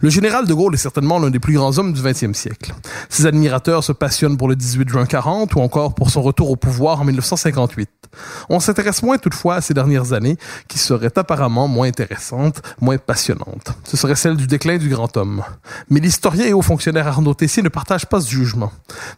Le général de Gaulle est certainement l'un des plus grands hommes du XXe siècle. Ses admirateurs se passionnent pour le 18 juin 40 ou encore pour son retour au pouvoir en 1958. On s'intéresse moins toutefois à ces dernières années qui seraient apparemment moins intéressantes, moins passionnantes. Ce serait celle du déclin du grand homme. Mais l'historien et haut fonctionnaire Arnaud Tessier ne partage pas ce jugement.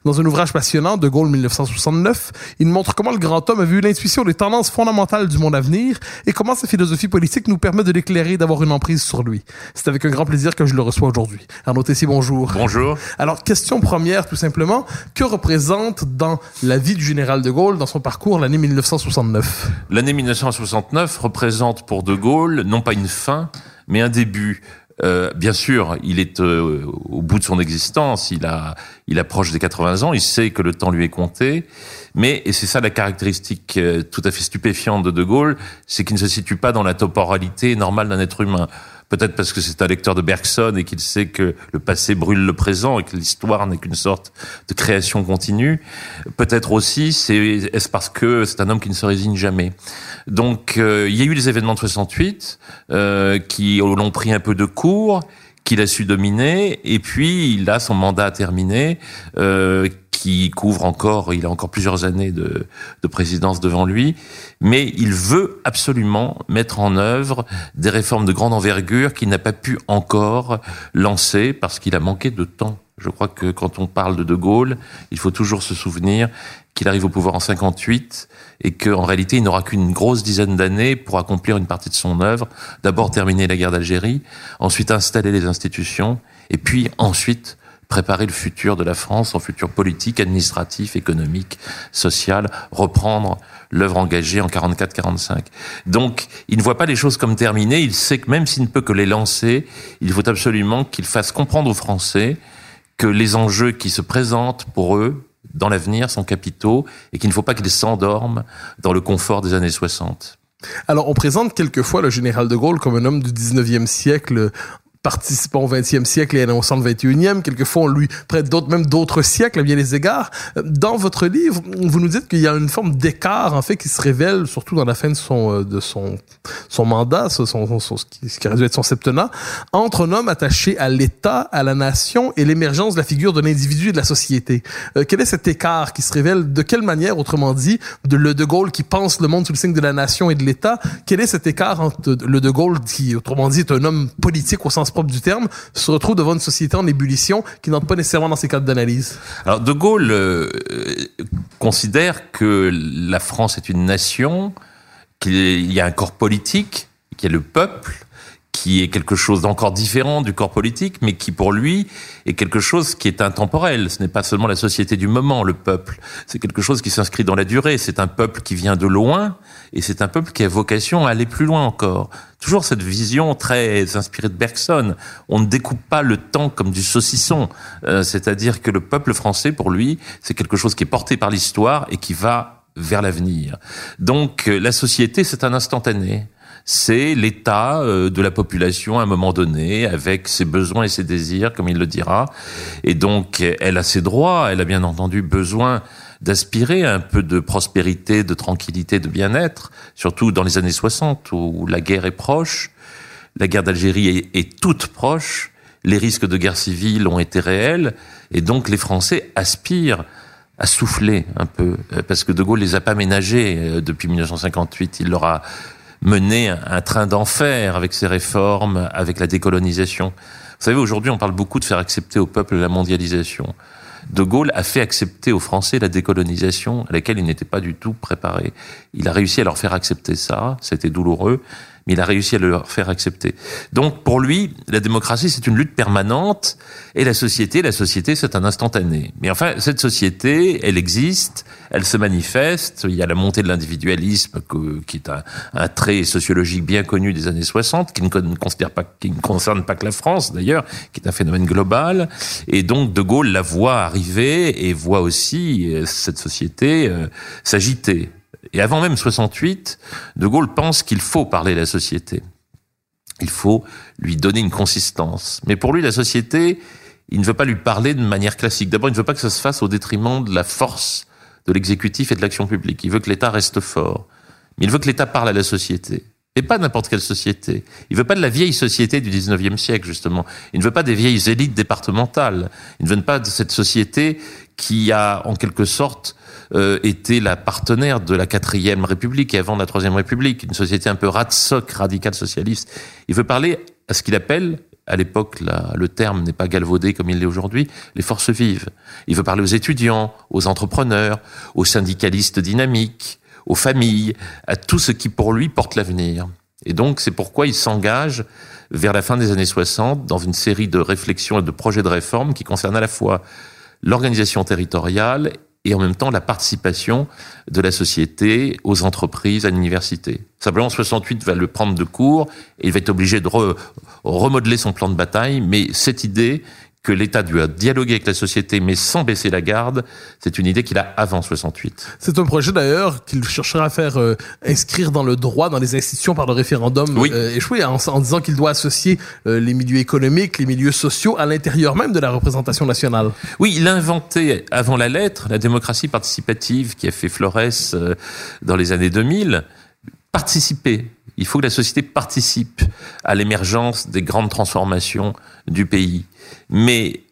Dans un ouvrage passionnant, De Gaulle 1969, il montre comment le grand homme a vu l'intuition des tendances fondamentales du monde à venir et comment sa philosophie politique nous permet de l'éclairer et d'avoir une emprise sur lui. C'est avec un grand plaisir que je le reçois aujourd'hui. Arnaud Tessier, bonjour. Bonjour. Alors, question première, tout simplement. Que représente dans la vie du général de Gaulle, dans son parcours, l'année 1969 L'année 1969 représente pour de Gaulle non pas une fin, mais un début. Euh, bien sûr, il est euh, au bout de son existence, il a, il approche des 80 ans, il sait que le temps lui est compté, mais et c'est ça la caractéristique euh, tout à fait stupéfiante de De Gaulle, c'est qu'il ne se situe pas dans la temporalité normale d'un être humain. Peut-être parce que c'est un lecteur de Bergson et qu'il sait que le passé brûle le présent et que l'histoire n'est qu'une sorte de création continue. Peut-être aussi, c'est est-ce parce que c'est un homme qui ne se résigne jamais? Donc, euh, il y a eu les événements de 68 euh, qui l'ont pris un peu de cours qu'il a su dominer, et puis il a son mandat terminé, euh, qui couvre encore, il a encore plusieurs années de, de, présidence devant lui, mais il veut absolument mettre en œuvre des réformes de grande envergure qu'il n'a pas pu encore lancer parce qu'il a manqué de temps. Je crois que quand on parle de De Gaulle, il faut toujours se souvenir qu'il arrive au pouvoir en 58 et qu'en réalité, il n'aura qu'une grosse dizaine d'années pour accomplir une partie de son œuvre. D'abord terminer la guerre d'Algérie, ensuite installer les institutions, et puis ensuite préparer le futur de la France, son futur politique, administratif, économique, social, reprendre l'œuvre engagée en 44-45. Donc, il ne voit pas les choses comme terminées, il sait que même s'il ne peut que les lancer, il faut absolument qu'il fasse comprendre aux Français que les enjeux qui se présentent pour eux dans l'avenir sont capitaux et qu'il ne faut pas qu'ils s'endorment dans le confort des années 60. Alors, on présente quelquefois le général de Gaulle comme un homme du 19e siècle participant au 20e siècle et annonçant le 21e. Quelquefois, on lui prête d'autres, même d'autres siècles à bien les égards. Dans votre livre, vous nous dites qu'il y a une forme d'écart, en fait, qui se révèle, surtout dans la fin de son, euh, de son, son mandat, son, son, ce qui, ce qui a dû être son septennat, entre un homme attaché à l'État, à la nation et l'émergence de la figure de l'individu et de la société. Euh, quel est cet écart qui se révèle? De quelle manière, autrement dit, de le De Gaulle qui pense le monde sous le signe de la nation et de l'État, quel est cet écart entre le De Gaulle qui, autrement dit, est un homme politique au sens propre du terme, se retrouve devant une société en ébullition qui n'entre pas nécessairement dans ses cadres d'analyse. Alors, De Gaulle euh, considère que la France est une nation, qu'il y a un corps politique, qu'il y a le peuple, qui est quelque chose d'encore différent du corps politique, mais qui pour lui est quelque chose qui est intemporel. Ce n'est pas seulement la société du moment, le peuple. C'est quelque chose qui s'inscrit dans la durée. C'est un peuple qui vient de loin, et c'est un peuple qui a vocation à aller plus loin encore. Toujours cette vision très inspirée de Bergson. On ne découpe pas le temps comme du saucisson. Euh, C'est-à-dire que le peuple français, pour lui, c'est quelque chose qui est porté par l'histoire et qui va vers l'avenir. Donc euh, la société, c'est un instantané c'est l'état euh, de la population à un moment donné, avec ses besoins et ses désirs, comme il le dira. Et donc, elle a ses droits, elle a bien entendu besoin d'aspirer à un peu de prospérité, de tranquillité, de bien-être, surtout dans les années 60 où la guerre est proche, la guerre d'Algérie est, toute proche, les risques de guerre civile ont été réels, et donc les Français aspirent à souffler un peu, euh, parce que De Gaulle les a pas ménagés euh, depuis 1958, il leur a menait un train d'enfer avec ses réformes, avec la décolonisation. Vous savez, aujourd'hui, on parle beaucoup de faire accepter au peuple la mondialisation. De Gaulle a fait accepter aux Français la décolonisation à laquelle ils n'étaient pas du tout préparés. Il a réussi à leur faire accepter ça, c'était douloureux, mais il a réussi à le leur faire accepter. Donc pour lui, la démocratie, c'est une lutte permanente, et la société, la société, c'est un instantané. Mais enfin, cette société, elle existe, elle se manifeste, il y a la montée de l'individualisme, qui est un, trait sociologique bien connu des années 60, qui ne, considère pas, qui ne concerne pas que la France d'ailleurs, qui est un phénomène global, et donc De Gaulle la voit arriver et voit aussi euh, cette société euh, s'agiter. Et avant même 68, De Gaulle pense qu'il faut parler de la société. Il faut lui donner une consistance. Mais pour lui, la société, il ne veut pas lui parler de manière classique. D'abord, il ne veut pas que ça se fasse au détriment de la force de l'exécutif et de l'action publique. Il veut que l'État reste fort. Mais il veut que l'État parle à la société. Et pas n'importe quelle société. Il veut pas de la vieille société du 19e siècle, justement. Il ne veut pas des vieilles élites départementales. Il ne veut pas de cette société qui a, en quelque sorte, euh, la partenaire de la quatrième République et avant la troisième République, une société un peu ratsoc, radicale socialiste. Il veut parler à ce qu'il appelle à l'époque, le terme n'est pas galvaudé comme il l'est aujourd'hui, les forces vives. Il veut parler aux étudiants, aux entrepreneurs, aux syndicalistes dynamiques, aux familles, à tout ce qui pour lui porte l'avenir. Et donc c'est pourquoi il s'engage vers la fin des années 60 dans une série de réflexions et de projets de réforme qui concernent à la fois l'organisation territoriale et en même temps la participation de la société aux entreprises, à l'université. Simplement, 68 va le prendre de court et il va être obligé de remodeler son plan de bataille, mais cette idée que l'État doit dialoguer avec la société, mais sans baisser la garde, c'est une idée qu'il a avant 68. C'est un projet d'ailleurs qu'il cherchera à faire euh, inscrire dans le droit, dans les institutions par le référendum oui. euh, échoué, en, en disant qu'il doit associer euh, les milieux économiques, les milieux sociaux à l'intérieur même de la représentation nationale. Oui, il a inventé avant la lettre la démocratie participative qui a fait Flores euh, dans les années 2000. Participer, il faut que la société participe à l'émergence des grandes transformations du pays. Mais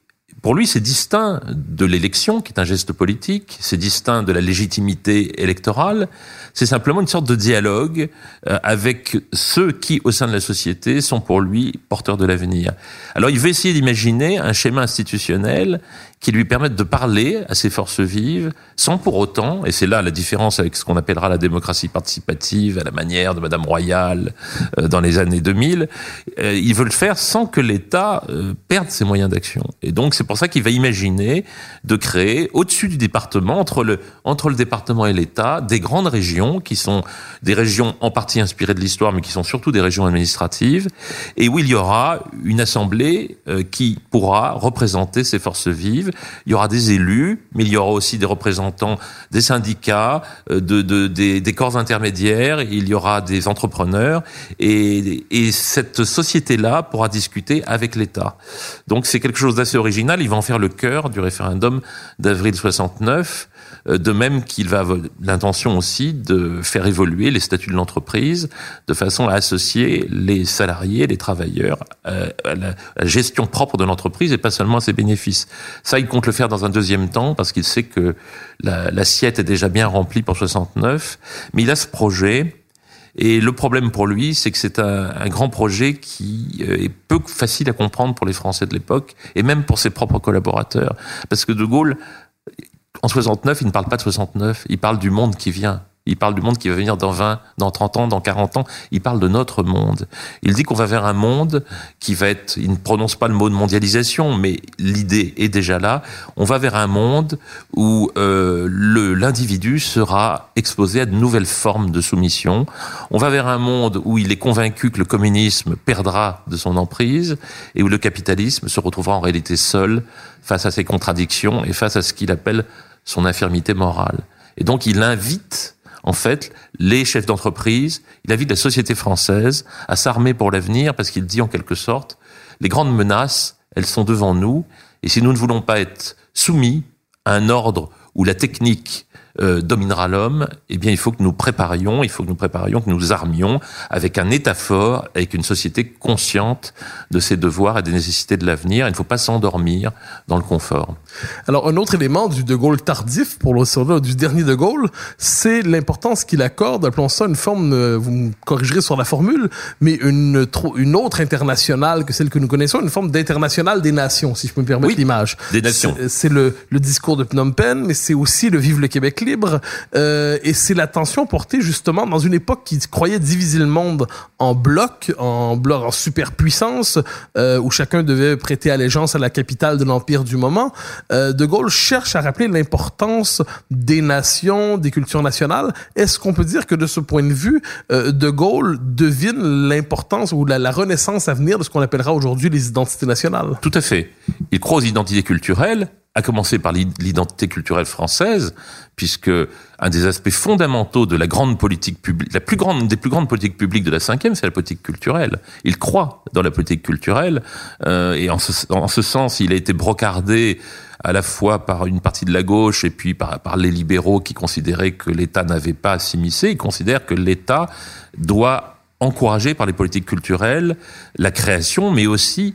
pour lui, c'est distinct de l'élection, qui est un geste politique, c'est distinct de la légitimité électorale, c'est simplement une sorte de dialogue euh, avec ceux qui, au sein de la société, sont pour lui porteurs de l'avenir. Alors il veut essayer d'imaginer un schéma institutionnel qui lui permette de parler à ces forces vives, sans pour autant, et c'est là la différence avec ce qu'on appellera la démocratie participative, à la manière de Madame Royal euh, dans les années 2000, euh, il veut le faire sans que l'État perde ses moyens d'action. Et donc c'est pour ça qu'il va imaginer de créer, au-dessus du département, entre le, entre le département et l'État, des grandes régions qui sont des régions en partie inspirées de l'histoire, mais qui sont surtout des régions administratives, et où il y aura une assemblée euh, qui pourra représenter ces forces vives. Il y aura des élus, mais il y aura aussi des représentants des syndicats, euh, de, de des, des, corps intermédiaires, il y aura des entrepreneurs, et, et cette société-là pourra discuter avec l'État. Donc c'est quelque chose d'assez original. Il va en faire le cœur du référendum d'avril 69. Euh, de même qu'il va l'intention aussi de faire évoluer les statuts de l'entreprise de façon à associer les salariés, les travailleurs euh, à la, gestion propre de l'entreprise et pas seulement à ses bénéfices. Ça, il compte le faire dans un deuxième temps parce qu'il sait que l'assiette est déjà bien remplie pour 69, mais il a ce projet et le problème pour lui, c'est que c'est un, un, grand projet qui euh, est peu facile à comprendre pour les Français de l'époque, et même pour ses propres collaborateurs. Parce que De Gaulle en 69, il ne parle pas de 69, il parle du monde qui vient. Il parle du monde qui va venir dans 20, dans 30 ans, dans 40 ans. Il parle de notre monde. Il dit qu'on va vers un monde qui va être, il ne prononce pas le mot de mondialisation, mais l'idée est déjà là. On va vers un monde où euh, l'individu sera exposé à de nouvelles formes de soumission. On va vers un monde où il est convaincu que le communisme perdra de son emprise et où le capitalisme se retrouvera en réalité seul face à ses contradictions et face à ce qu'il appelle son infirmité morale. Et donc il invite en fait les chefs d'entreprise, il invite la société française à s'armer pour l'avenir parce qu'il dit en quelque sorte les grandes menaces, elles sont devant nous et si nous ne voulons pas être soumis à un ordre où la technique euh, dominera l'homme, eh bien, il faut que nous préparions, il faut que nous préparions, que nous armions avec un État fort, avec une société consciente de ses devoirs et des nécessités de l'avenir. Il ne faut pas s'endormir dans le confort. Alors, un autre élément du De Gaulle tardif, pour le du dernier De Gaulle, c'est l'importance qu'il accorde, appelons ça une forme, vous me corrigerez sur la formule, mais une, une autre internationale que celle que nous connaissons, une forme d'internationale des nations, si je peux me permettre l'image. Des nations. C'est le, le discours de Phnom Penh, mais c'est aussi le Vive le Québec Euh, et c'est l'attention portée justement dans une époque qui croyait diviser le monde en blocs, en blocs en superpuissance, euh, où chacun devait prêter allégeance à la capitale de l'empire du moment. Euh, de Gaulle cherche à rappeler l'importance des nations, des cultures nationales. Est-ce qu'on peut dire que de ce point de vue, De Gaulle devine l'importance ou la, la renaissance à venir de ce qu'on appellera aujourd'hui les identités nationales? Tout à fait. Il croit aux identités culturelles à commencer par l'identité culturelle française, puisque un des aspects fondamentaux de la grande politique publique, la plus grande des plus grandes politiques publiques de la cinquième, c'est la politique culturelle. Il croit dans la politique culturelle, euh, et en ce, en ce, sens, il a été brocardé à la fois par une partie de la gauche et puis par, par les libéraux qui considéraient que l'État n'avait pas à s'immiscer. Ils considèrent que l'État doit encourager par les politiques culturelles la création, mais aussi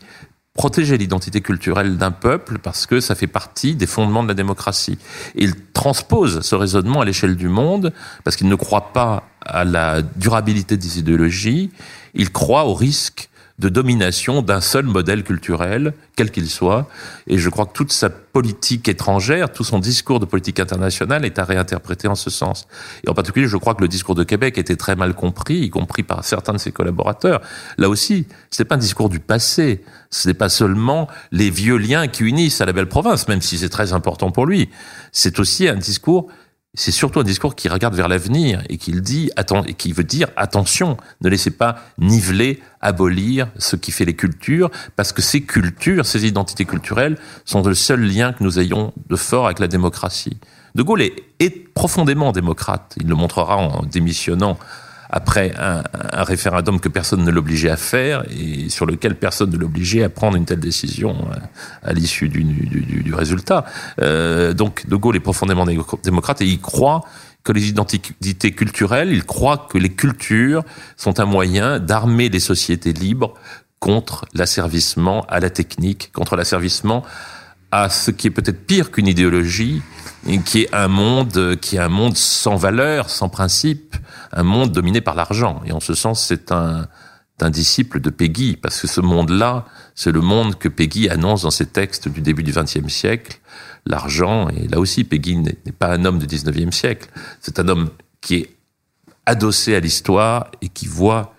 protéger l'identité culturelle d'un peuple parce que ça fait partie des fondements de la démocratie. Il transpose ce raisonnement à l'échelle du monde parce qu'il ne croit pas à la durabilité des idéologies, il croit au risque de domination d'un seul modèle culturel, quel qu'il soit. Et je crois que toute sa politique étrangère, tout son discours de politique internationale est à réinterpréter en ce sens. Et en particulier, je crois que le discours de Québec était très mal compris, y compris par certains de ses collaborateurs. Là aussi, ce n'est pas un discours du passé. Ce n'est pas seulement les vieux liens qui unissent à la belle province, même si c'est très important pour lui. C'est aussi un discours c'est surtout un discours qui regarde vers l'avenir et qui dit, et qui veut dire attention, ne laissez pas niveler, abolir ce qui fait les cultures, parce que ces cultures, ces identités culturelles sont le seul lien que nous ayons de fort avec la démocratie. De Gaulle est, est profondément démocrate. Il le montrera en démissionnant après un, un, référendum que personne ne l'obligeait à faire et sur lequel personne ne l'obligeait à prendre une telle décision euh, à, l'issue du, du, du, du, résultat. Euh, donc De Gaulle est profondément démocrate et il croit que les identités culturelles, il croit que les cultures sont un moyen d'armer les sociétés libres contre l'asservissement à la technique, contre l'asservissement ce qui est peut-être pire qu'une idéologie, qui est un monde qui est un monde sans valeur, sans principe, un monde dominé par l'argent. Et en ce sens, c'est un, un disciple de Peggy, parce que ce monde-là, c'est le monde que Peggy annonce dans ses textes du début du XXe siècle. L'argent, et là aussi, Peggy n'est pas un homme du XIXe siècle, c'est un homme qui est adossé à l'histoire et qui voit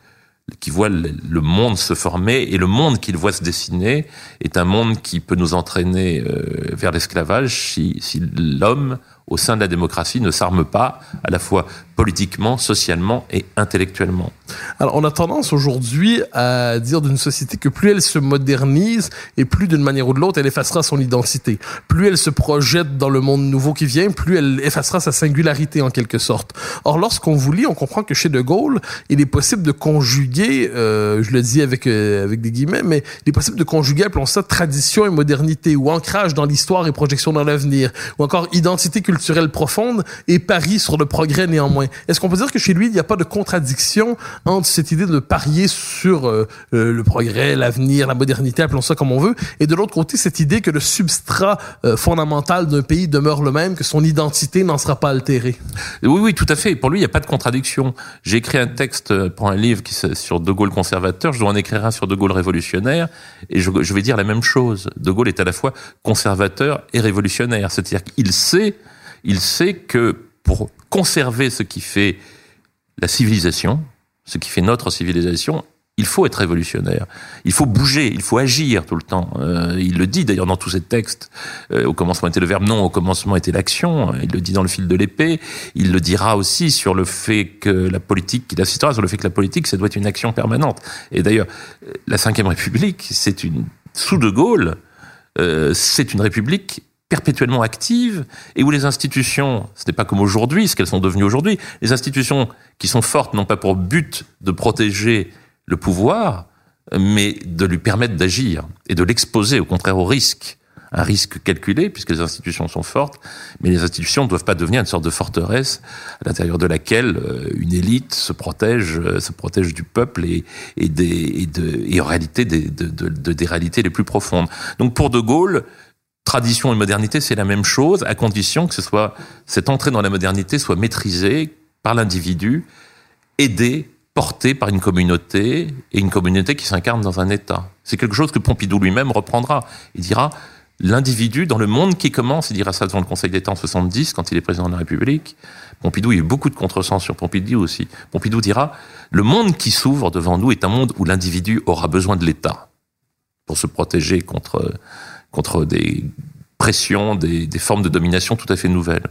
qui voit le monde se former et le monde qu'il voit se dessiner est un monde qui peut nous entraîner euh, vers l'esclavage si, si l'homme au sein de la démocratie ne s'arme pas à la fois politiquement, socialement et intellectuellement. Alors, on a tendance aujourd'hui à dire d'une société que plus elle se modernise et plus d'une manière ou de l'autre, elle effacera son identité. Plus elle se projette dans le monde nouveau qui vient, plus elle effacera sa singularité en quelque sorte. Or, lorsqu'on vous lit, on comprend que chez De Gaulle, il est possible de conjuguer, euh, je le dis avec, euh, avec des guillemets, mais il est possible de conjuguer, appelons ça tradition et modernité, ou ancrage dans l'histoire et projection dans l'avenir, ou encore identité culturelle profonde et pari sur le progrès néanmoins. Est-ce qu'on peut dire que chez lui, il n'y a pas de contradiction entre cette idée de parier sur euh, euh, le progrès, l'avenir, la modernité, appelons ça comme on veut, et de l'autre côté, cette idée que le substrat euh, fondamental d'un pays demeure le même, que son identité n'en sera pas altérée? Oui, oui, tout à fait. Pour lui, il n'y a pas de contradiction. J'ai écrit un texte pour un livre qui sur De Gaulle conservateur, je dois en écrire un sur De Gaulle révolutionnaire, et je, je vais dire la même chose. De Gaulle est à la fois conservateur et révolutionnaire. C'est-à-dire qu'il sait, il sait que pour conserver ce qui fait la civilisation, ce qui fait notre civilisation, il faut être révolutionnaire. Il faut bouger, il faut agir tout le temps. Euh, il le dit d'ailleurs dans tous ses textes. Euh, au commencement était le verbe non, au commencement était l'action. Il le dit dans le fil de l'épée. Il le dira aussi sur le fait que la politique, il insistera sur le fait que la politique, ça doit être une action permanente. Et d'ailleurs, la Ve République, c'est une sous De Gaulle, euh, c'est une république perpétuellement active et où les institutions, ce n'est pas comme aujourd'hui, ce qu'elles sont devenues aujourd'hui, les institutions qui sont fortes n'ont pas pour but de protéger le pouvoir, mais de lui permettre d'agir et de l'exposer au contraire au risque. un risque calculé puisque les institutions sont fortes, mais les institutions ne doivent pas devenir une sorte de forteresse à l'intérieur de laquelle euh, une élite se protège, euh, se protège du peuple et, et, des, et, de, et en réalité des, de, de, de, des réalités les plus profondes. Donc pour De Gaulle, tradition et modernité, c'est la même chose, à condition que ce soit cette entrée dans la modernité soit maîtrisée par l'individu, aidé, porté par une communauté et une communauté qui s'incarne dans un État. C'est quelque chose que Pompidou lui-même reprendra. Il dira l'individu dans le monde qui commence, il dira ça devant le Conseil d'État en 70 quand il est président de la République. Pompidou, il y a eu beaucoup de contresens sur Pompidou aussi. Pompidou dira le monde qui s'ouvre devant nous est un monde où l'individu aura besoin de l'État pour se protéger contre contre des des, des, formes de domination tout à fait nouvelles.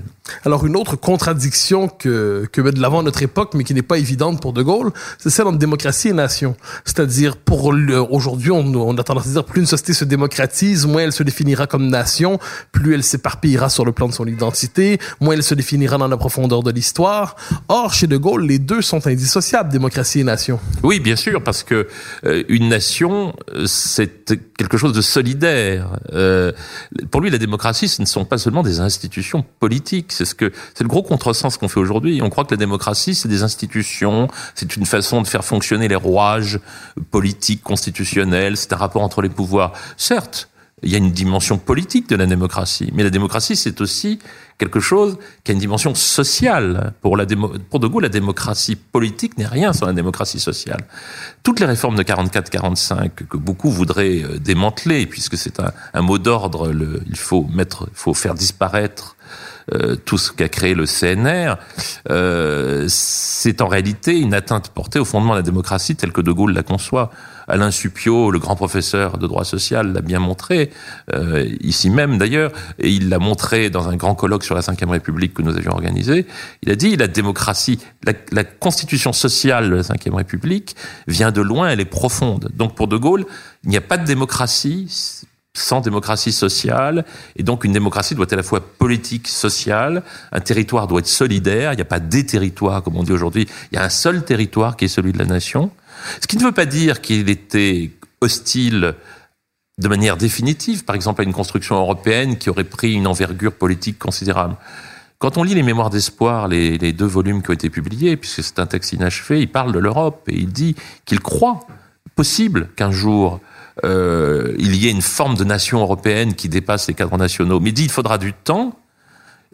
Alors une autre contradiction que, que met de l'avant notre époque, mais qui n'est pas évidente pour De Gaulle, c'est celle entre démocratie et nation. C'est-à-dire, pour aujourd'hui, on, on, a tendance à dire plus une société se démocratise, moins elle se définira comme nation, plus elle s'éparpillera sur le plan de son identité, moins elle se définira dans la profondeur de l'histoire. Or, chez De Gaulle, les deux sont indissociables, démocratie et nation. Oui, bien sûr, parce que euh, une nation, c'est quelque chose de solidaire. Euh, pour lui, la démocratie, ce ne sont pas seulement des institutions politiques. C'est ce que c'est le gros contresens qu'on fait aujourd'hui. On croit que la démocratie, c'est des institutions, c'est une façon de faire fonctionner les rouages politiques, constitutionnels, c'est un rapport entre les pouvoirs. Certes, il y a une dimension politique de la démocratie, mais la démocratie, c'est aussi quelque chose qui a une dimension sociale. Pour, la démo, pour De Gaulle, la démocratie politique n'est rien sans la démocratie sociale. Toutes les réformes de 44-45 que beaucoup voudraient démanteler, puisque c'est un, un, mot d'ordre, il faut mettre, faut faire disparaître euh, tout ce qu'a créé le CNR, euh, c'est en réalité une atteinte portée au fondement de la démocratie telle que De Gaulle la conçoit. Alain Suppiot, le grand professeur de droit social, l'a bien montré, euh, ici même d'ailleurs, et il l'a montré dans un grand colloque sur la Ve République que nous avions organisé. Il a dit la démocratie, la, la constitution sociale de la Ve République vient de loin, elle est profonde. Donc pour De Gaulle, il n'y a pas de démocratie sans démocratie sociale, et donc une démocratie doit être à la fois politique, sociale, un territoire doit être solidaire, il n'y a pas des territoires comme on dit aujourd'hui, il y a un seul territoire qui est celui de la nation, ce qui ne veut pas dire qu'il était hostile de manière définitive, par exemple à une construction européenne qui aurait pris une envergure politique considérable. Quand on lit les Mémoires d'espoir, les, deux volumes qui ont été publiés, puisque c'est un texte inachevé, il parle de l'Europe et il dit qu'il croit possible qu'un jour euh, il y ait une forme de nation européenne qui dépasse les cadres nationaux. Mais il dit il faudra du temps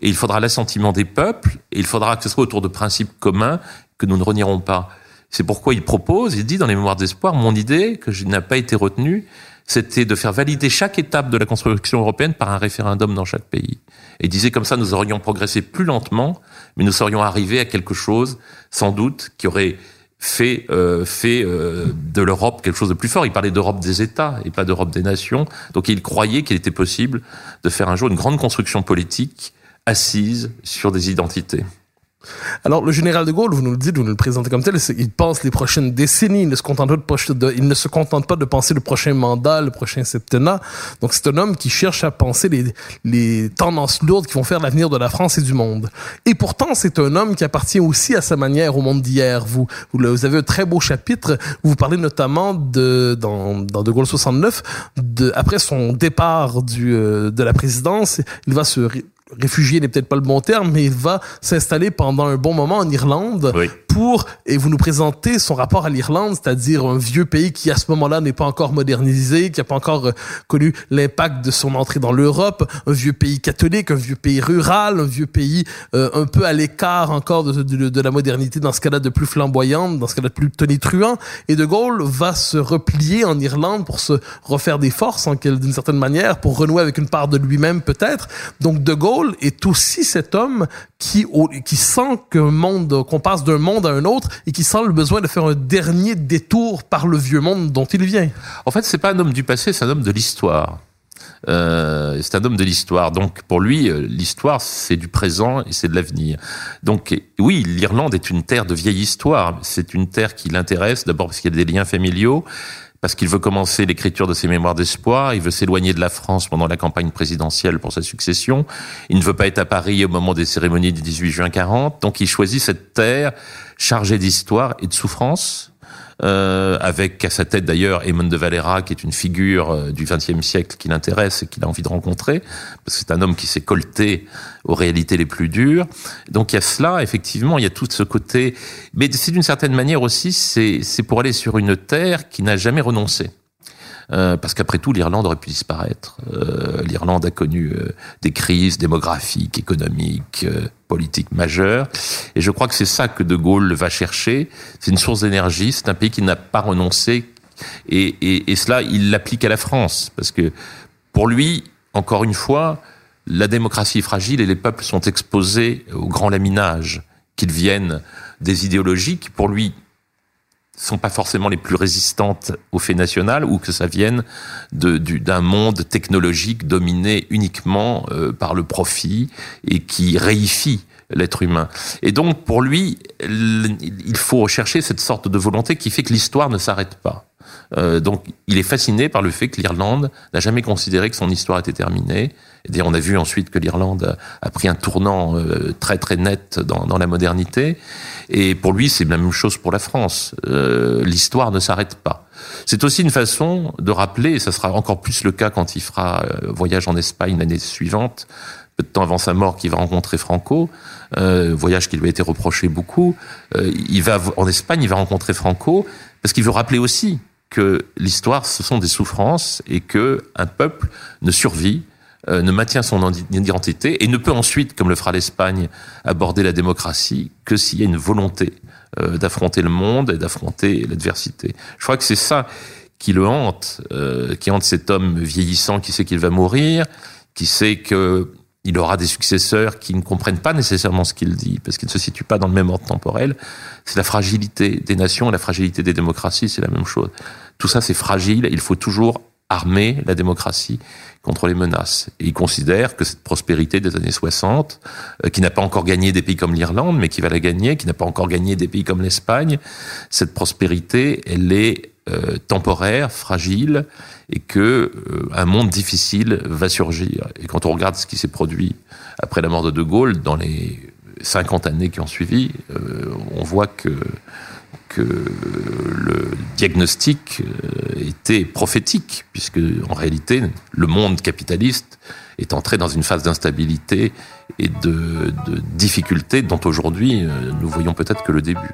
et il faudra l'assentiment des peuples et il faudra que ce soit autour de principes communs que nous ne renierons pas. C'est pourquoi il propose, il dit dans les mémoires d'espoir, mon idée, que je n'a pas été retenue, c'était de faire valider chaque étape de la construction européenne par un référendum dans chaque pays. Et il disait comme ça, nous aurions progressé plus lentement, mais nous serions arrivés à quelque chose, sans doute, qui aurait fait, euh, euh, de l'Europe quelque chose de plus fort. Il parlait d'Europe des États et pas d'Europe des nations. Donc il croyait qu'il était possible de faire un jour une grande construction politique assise sur des identités. Alors, le général de Gaulle, vous nous le dites, vous nous le présentez comme tel, il pense les prochaines décennies, il ne se contente pas de, penser le prochain mandat, le prochain septennat. Donc, c'est un homme qui cherche à penser les, tendances lourdes qui vont faire l'avenir de la France et du monde. Et pourtant, c'est un homme qui appartient aussi à sa manière au monde d'hier. Vous, avez un très beau chapitre où vous parlez notamment de, dans, De Gaulle 69, de, après son départ euh, de la présidence, il va se réfugié n'est peut-être pas le bon terme, mais il va s'installer pendant un bon moment en Irlande. Et vous nous présentez son rapport à l'Irlande, c'est-à-dire un vieux pays qui à ce moment-là n'est pas encore modernisé, qui n'a pas encore euh, connu l'impact de son entrée dans l'Europe, un vieux pays catholique, un vieux pays rural, un vieux pays euh, un peu à l'écart encore de, de, de, la modernité, dans ce cas-là de plus flamboyante, dans ce cas-là de plus tonitruant, et De Gaulle va se replier en Irlande pour se refaire des forces, en d'une certaine manière, pour renouer avec une part de lui-même peut-être. Donc De Gaulle est aussi cet homme qui, sent qu'on passe d'un monde à un autre et qui sent le besoin de faire un dernier détour par le vieux monde dont il vient. En fait, c'est pas un homme du passé, c'est un homme de l'histoire. Euh, c'est un homme de l'histoire. Donc pour lui, euh, l'histoire, c'est du présent et c'est de l'avenir. Donc oui, l'Irlande est une terre de vieille histoire. C'est une terre qui l'intéresse, d'abord parce qu'il y a des liens familiaux, parce qu'il veut commencer l'écriture de ses mémoires d'espoir, il veut s'éloigner de la France pendant la campagne présidentielle pour sa succession, il ne veut pas être à Paris au moment des cérémonies du 18 juin 40, donc il choisit cette terre chargée d'histoire et de souffrance, euh, avec à sa tête d'ailleurs Eamon de Valera, qui est une figure euh, du XXe siècle qui l'intéresse et qu'il a envie de rencontrer, parce que c'est un homme qui s'est colté aux réalités les plus dures. Donc il y a cela, effectivement, il y a tout ce côté, mais c'est d'une certaine manière aussi, c'est pour aller sur une terre qui n'a jamais renoncé. Euh, parce qu'après tout, l'Irlande aurait pu disparaître. Euh, L'Irlande a connu euh, des crises démographiques, économiques, politiques majeures, et je crois que c'est ça que De Gaulle va chercher. C'est une source d'énergie. C'est un pays qui n'a pas renoncé, et, et, et cela, il l'applique à la France, parce que pour lui, encore une fois, la démocratie est fragile et les peuples sont exposés au grand laminage, qu'ils viennent des idéologies qui, pour lui, sont pas forcément les plus résistantes au fait national ou que ça vienne d'un monde technologique dominé uniquement euh, par le profit et qui réifie l'être humain. Et donc, pour lui, il faut rechercher cette sorte de volonté qui fait que l'histoire ne s'arrête pas. Euh, donc, il est fasciné par le fait que l'Irlande n'a jamais considéré que son histoire était terminée. Et on a vu ensuite que l'Irlande a pris un tournant euh, très très net dans, la modernité. Et pour lui, c'est la même chose pour la France. Euh, l'histoire ne s'arrête pas. C'est aussi une façon de rappeler, et ça sera encore plus le cas quand il fera voyage en Espagne l'année suivante, peu de temps avant sa mort, qu'il va rencontrer Franco, voyage qui lui a été reproché beaucoup. Il va en Espagne, il va rencontrer Franco, parce qu'il veut rappeler aussi que l'histoire, ce sont des souffrances et que un peuple ne survit, euh, ne maintient son identité et ne peut ensuite, comme le fera l'Espagne, aborder la démocratie que s'il y a une volonté euh, d'affronter le monde et d'affronter l'adversité. Je crois que c'est ça qui le hante, euh, qui hante cet homme vieillissant qui sait qu'il va mourir, qui sait que il aura des successeurs qui ne comprennent pas nécessairement ce qu'il dit, parce qu'il ne se situe pas dans le même ordre temporel. C'est la fragilité des nations, la fragilité des démocraties, c'est la même chose. Tout ça, c'est fragile. Il faut toujours armer la démocratie contre les menaces. Et il considère que cette prospérité des années 60, euh, qui n'a pas encore gagné des pays comme l'Irlande, mais qui va la gagner, qui n'a pas encore gagné des pays comme l'Espagne, cette prospérité, elle est euh, temporaire, fragile, et que euh, un monde difficile va surgir. Et quand on regarde ce qui s'est produit après la mort de De Gaulle, dans les 50 années qui ont suivi, euh, on voit que que le diagnostic euh, était prophétique, puisque en réalité, le monde capitaliste est entré dans une phase d'instabilité et de, de difficulté dont aujourd'hui nous voyons peut-être que le début.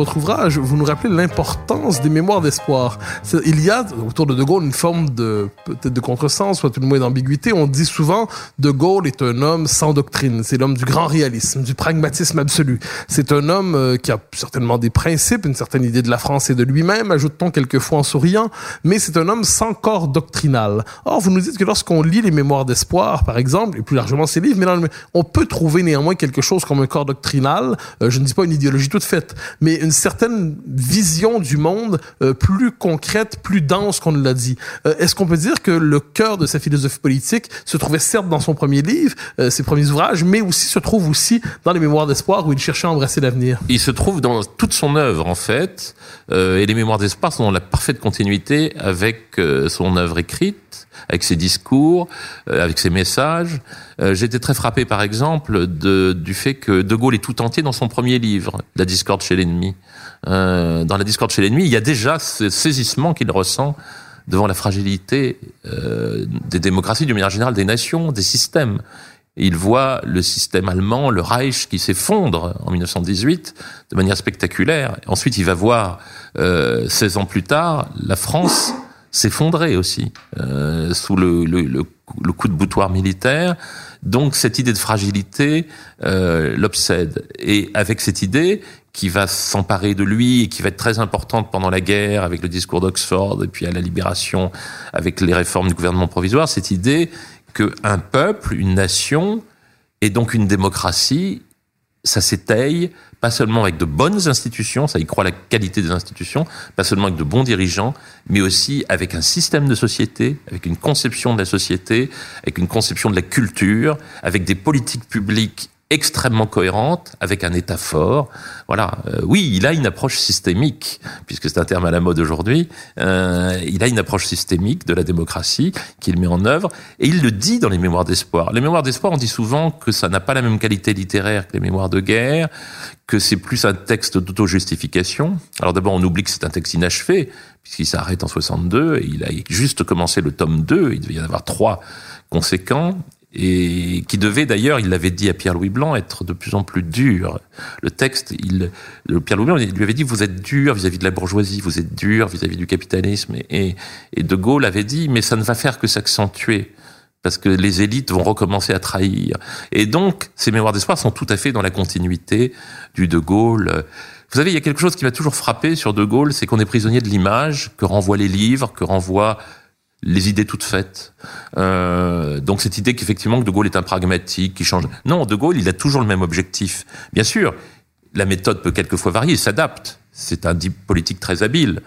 Votre ouvrage, vous nous rappelez l'importance des mémoires d'espoir. Il y a autour de De Gaulle une forme de peut-être de contresens, soit tout le moins d'ambiguïté. On dit souvent De Gaulle est un homme sans doctrine. C'est l'homme du grand réalisme, du pragmatisme absolu. C'est un homme euh, qui a certainement des principes, une certaine idée de la France et de lui-même, ajoute-t-on quelquefois en souriant, mais c'est un homme sans corps doctrinal. Or, vous nous dites que lorsqu'on lit les mémoires d'espoir, par exemple, et plus largement ces livres, on peut trouver néanmoins quelque chose comme un corps doctrinal. Euh, je ne dis pas une idéologie toute faite, mais une certaine vision du monde euh, plus concrète, plus dense qu'on ne l'a dit. Euh, est-ce qu'on peut dire que le cœur de sa philosophie politique se trouvait certes dans son premier livre, euh, ses premiers ouvrages, mais aussi se trouve aussi dans les Mémoires d'espoir où il cherchait à embrasser l'avenir? Il se trouve dans toute son œuvre en fait, et les Mémoires d'espoir sont dans la parfaite continuité avec son œuvre écrite avec ses discours, avec ses messages. Été très frappé, par exemple, du fait que De Gaulle est tout entier dans son premier livre, La discorde chez l'ennemi. Euh, dans la discorde chez l'ennemi, il y a déjà ce saisissement qu'il ressent devant la fragilité euh, des démocraties, du manière générale des nations, des systèmes. Il voit le système allemand, le Reich, qui s'effondre en 1918 de manière spectaculaire. Ensuite, il va voir, euh, 16 ans plus tard, la France s'effondrer aussi euh, sous le, le, le, coup de boutoir militaire. Donc cette idée de fragilité euh, l'obsède. Et avec cette idée qui va s'emparer de lui et qui va être très importante pendant la guerre avec le discours d'Oxford et puis à la libération avec les réformes du gouvernement provisoire, cette idée qu'un peuple, une nation et donc une démocratie, ça s'étaye pas seulement avec de bonnes institutions, ça y croit la qualité des institutions, pas seulement avec de bons dirigeants, mais aussi avec un système de société, avec une conception de la société, avec une conception de la culture, avec des politiques publiques extrêmement cohérente, avec un État fort. Voilà. Euh, oui, il a une approche systémique, puisque c'est un terme à la mode aujourd'hui. Euh, il a une approche systémique de la démocratie qu'il met en œuvre, et il le dit dans les Mémoires d'espoir. Les Mémoires d'espoir, on dit souvent que ça n'a pas la même qualité littéraire que les Mémoires de guerre, que c'est plus un texte d'auto-justification. Alors d'abord, on oublie que c'est un texte inachevé, puisqu'il s'arrête en 62, et il a juste commencé le tome 2, il devait y en avoir trois conséquents, et qui devait d'ailleurs, il l'avait dit à Pierre-Louis Blanc, être de plus en plus dur. Le texte, il, Pierre-Louis Blanc lui avait dit, vous êtes dur vis-à-vis de la bourgeoisie, vous êtes dur vis-à-vis du capitalisme. Et, et, De Gaulle avait dit, mais ça ne va faire que s'accentuer parce que les élites vont recommencer à trahir. Et donc, ces mémoires d'espoir sont tout à fait dans la continuité du De Gaulle. Vous savez, il y a quelque chose qui m'a toujours frappé sur De Gaulle, c'est qu'on est prisonnier de l'image que renvoient les livres, que renvoient les idées toutes faites. Euh, donc cette idée qu'effectivement que De Gaulle est un pragmatique, qui change. Non, De Gaulle, il a toujours le même objectif. Bien sûr, la méthode peut quelquefois varier, il s'adapte. C'est un politique très habile.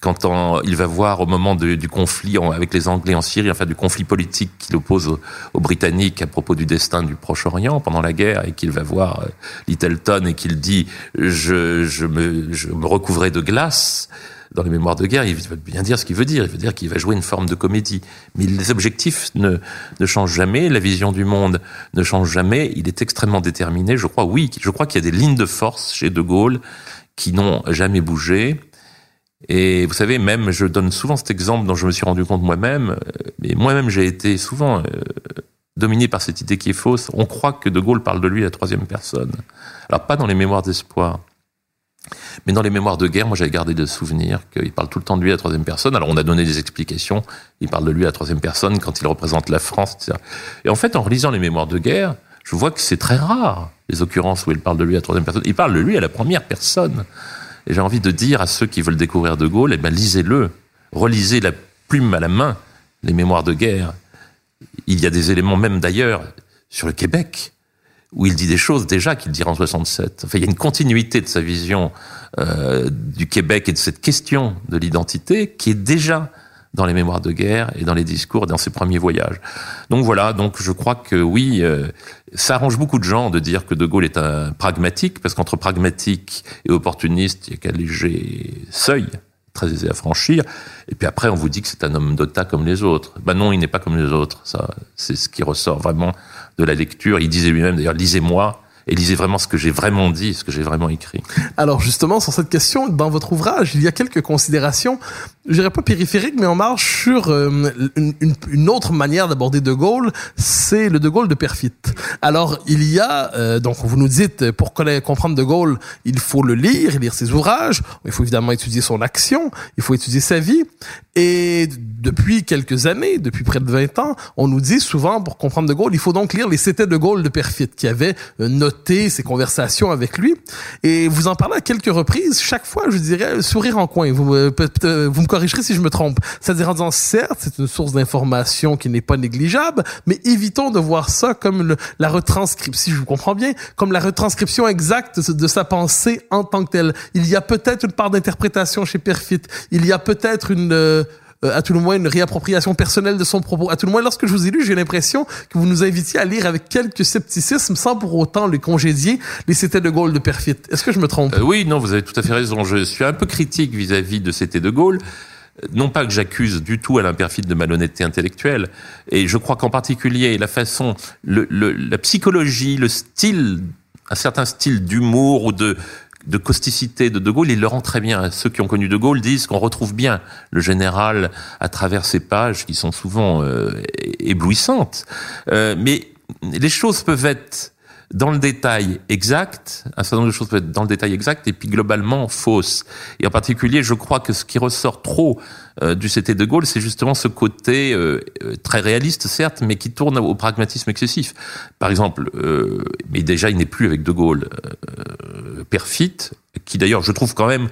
Quand il va voir au moment du conflit avec les Anglais en Syrie, enfin du conflit politique qu'il oppose aux, Britanniques à propos du destin du Proche-Orient pendant la guerre, et qu'il va voir euh, Littleton et qu'il dit je, je, me, je me recouvrais de glace dans les mémoires de guerre, il veut bien dire ce qu'il veut dire. Il veut dire qu'il va jouer une forme de comédie. Mais les objectifs ne, changent jamais, la vision du monde ne change jamais. Il est extrêmement déterminé. Je crois, oui, je crois qu'il y a des lignes de force chez De Gaulle qui n'ont jamais bougé. Et vous savez, même, je donne souvent cet exemple dont je me suis rendu compte moi-même, mais moi-même j'ai été souvent euh, dominé par cette idée qui est fausse. On croit que De Gaulle parle de lui à la troisième personne. Alors pas dans les mémoires d'espoir. Mais dans les mémoires de guerre, moi j'avais gardé de souvenirs qu'il parle tout le temps de lui à la troisième personne. Alors on a donné des explications. Il parle de lui à la troisième personne quand il représente la France, etc. Et en fait, en relisant les mémoires de guerre, je vois que c'est très rare les occurrences où il parle de lui à la troisième personne. Il parle de lui à la première personne. Et j'ai envie de dire à ceux qui veulent découvrir De Gaulle, eh ben lisez-le, relisez la plume à la main les mémoires de guerre. Il y a des éléments même d'ailleurs sur le Québec où il dit des choses déjà qu'il dira en 67. Enfin, il y a une continuité de sa vision euh, du Québec et de cette question de l'identité qui est déjà dans les mémoires de guerre et dans les discours dans ses premiers voyages. Donc voilà, donc je crois que oui, euh, ça arrange beaucoup de gens de dire que De Gaulle est un pragmatique, parce qu'entre pragmatique et opportuniste, il y a qu'un léger seuil très aisé à franchir. Et puis après, on vous dit que c'est un homme d'OTA comme les autres. Ben non, il n'est pas comme les autres. Ça, c'est ce qui ressort vraiment de la lecture. Il disait lui-même, d'ailleurs, lisez-moi et lisez vraiment ce que j'ai vraiment dit, ce que j'ai vraiment écrit. Alors justement, sur cette question, dans votre ouvrage, il y a quelques considérations, je dirais pas périphériques, mais en marche sur euh, une, une, autre manière d'aborder De Gaulle, c'est le De Gaulle de Perfit. Alors il y a, euh, donc vous nous dites, pour comprendre De Gaulle, il faut le lire, lire ses ouvrages, il faut évidemment étudier son action, il faut étudier sa vie, et depuis quelques années, depuis près de 20 ans, on nous dit souvent, pour comprendre De Gaulle, il faut donc lire les C'était De Gaulle de Perfit, qui avait euh, noté ses conversations avec lui. Et vous en parlez à quelques reprises, chaque fois, je dirais, sourire en coin. Vous, euh, vous me corrigerez si je me trompe. C'est-à-dire en disant, certes, c'est une source d'information qui n'est pas négligeable, mais évitons de voir ça comme la retranscription, si je vous comprends bien, comme la retranscription exacte de sa pensée en tant que telle. Il y a peut-être une part d'interprétation chez Perfit. Il y a peut-être une... Euh, euh, à tout le moins une réappropriation personnelle de son propos. À tout le moins, lorsque je vous ai lu, j'ai l'impression que vous nous invitiez à lire avec quelques scepticisme sans pour autant les congédier les C'était de Gaulle de Perfit. Est-ce que je me trompe? Euh, Oui, non, vous avez tout à fait raison. Je suis un peu critique vis-à-vis de C'était de Gaulle. Non pas que j'accuse du tout Alain Perfit de malhonnêteté intellectuelle, et je crois qu'en particulier la façon, le, le, la psychologie, le style, un certain style d'humour ou de de causticité de De Gaulle, il le rend très bien. Ceux qui ont connu De Gaulle disent qu'on retrouve bien le général à travers ces pages qui sont souvent euh, éblouissantes. Euh, mais les choses peuvent être dans le détail exact, un certain nombre de choses peuvent être dans le détail exact et puis globalement fausses. Et en particulier, je crois que ce qui ressort trop euh, du CT de Gaulle, c'est justement ce côté euh, euh, très réaliste, certes, mais qui tourne au pragmatisme excessif. Par exemple, mais déjà, il n'est plus avec de Gaulle. perfide, qui d'ailleurs, je trouve quand même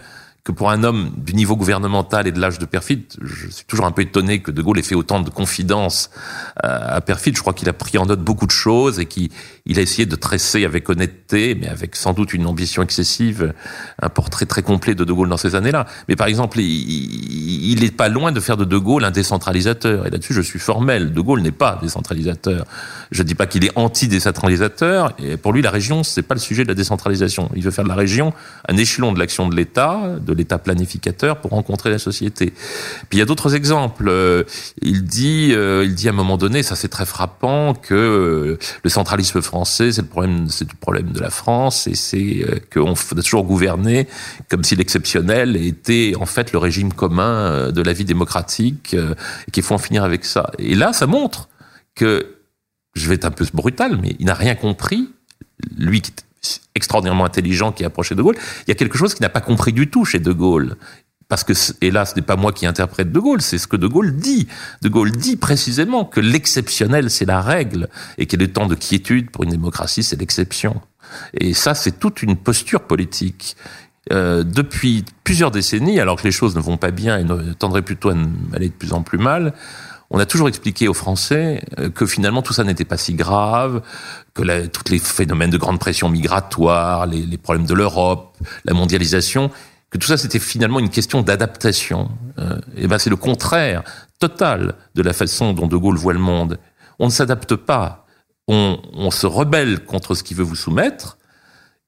que pour un homme du niveau gouvernemental et de l'âge de Perfit, je suis toujours un peu étonné que De Gaulle ait fait autant de confidence à Perfit. Je crois qu'il a pris en note beaucoup de choses et qu'il il a essayé de tresser avec honnêteté, mais avec sans doute une ambition excessive, un portrait très complet de De Gaulle dans ces années-là. Mais par exemple, il n'est pas loin de faire de De Gaulle un décentralisateur. Et là-dessus, je suis formel. De Gaulle n'est pas décentralisateur. Je ne dis pas qu'il est anti-décentralisateur. Et pour lui, la région, c'est pas le sujet de la décentralisation. Il veut faire de la région un échelon de l'action de l'État, l'État planificateur pour rencontrer la société. Puis il y a d'autres exemples. Euh, il dit, euh, il dit à un moment donné, ça c'est très frappant, que euh, le centralisme français, c'est le problème, c'est le problème de la France, et c'est qu'on a toujours gouverné comme si l'exceptionnel était en fait le régime commun de la vie démocratique, et qu'il faut en finir avec ça. Et là, ça montre que, je vais être un peu brutal, mais il n'a rien compris, lui qui extraordinairement intelligent qui approché de Gaulle, il y a quelque chose qu'il n'a pas compris du tout chez De Gaulle. Parce que, et là, ce n'est pas moi qui interprète De Gaulle, c'est ce que De Gaulle dit. De Gaulle dit précisément que l'exceptionnel, c'est la règle, et qu'il est temps de quiétude pour une démocratie, c'est l'exception. Et ça, c'est toute une posture politique. Euh, depuis plusieurs décennies, alors que les choses ne vont pas bien et tendraient plutôt à aller de plus en plus mal, on a toujours expliqué aux Français euh, que finalement tout ça n'était pas si grave, que la, tous les phénomènes de grande pression migratoire, les, les problèmes de l'Europe, la mondialisation, que tout ça c'était finalement une question d'adaptation. Euh, et ben c'est le contraire total de la façon dont De Gaulle voit le monde. On ne s'adapte pas, on, on se rebelle contre ce qui veut vous soumettre,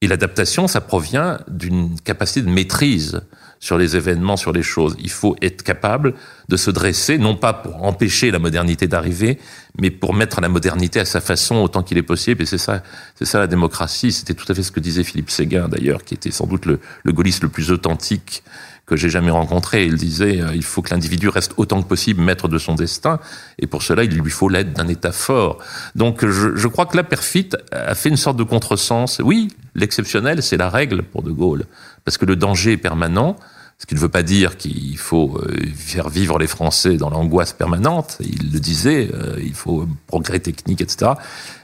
et l'adaptation, ça provient d'une capacité de maîtrise sur les événements, sur les choses. Il faut être capable de se dresser, non pas pour empêcher la modernité d'arriver, mais pour mettre la modernité à sa façon autant qu'il est possible. Et c'est ça, c'est ça la démocratie. C'était tout à fait ce que disait Philippe Séguin d'ailleurs, qui était sans doute le, le gaulliste le plus authentique que j'ai jamais rencontré. Il disait, euh, il faut que l'individu reste autant que possible maître de son destin, et pour cela, il lui faut l'aide d'un État fort. Donc, je, je, crois que la Perfit a fait une sorte de contresens. Oui, l'exceptionnel, c'est la règle pour De Gaulle, parce que le danger est permanent. Ce qui ne veut pas dire qu'il faut euh, faire vivre les Français dans l'angoisse permanente. Il le disait, euh, il faut progrès technique, etc.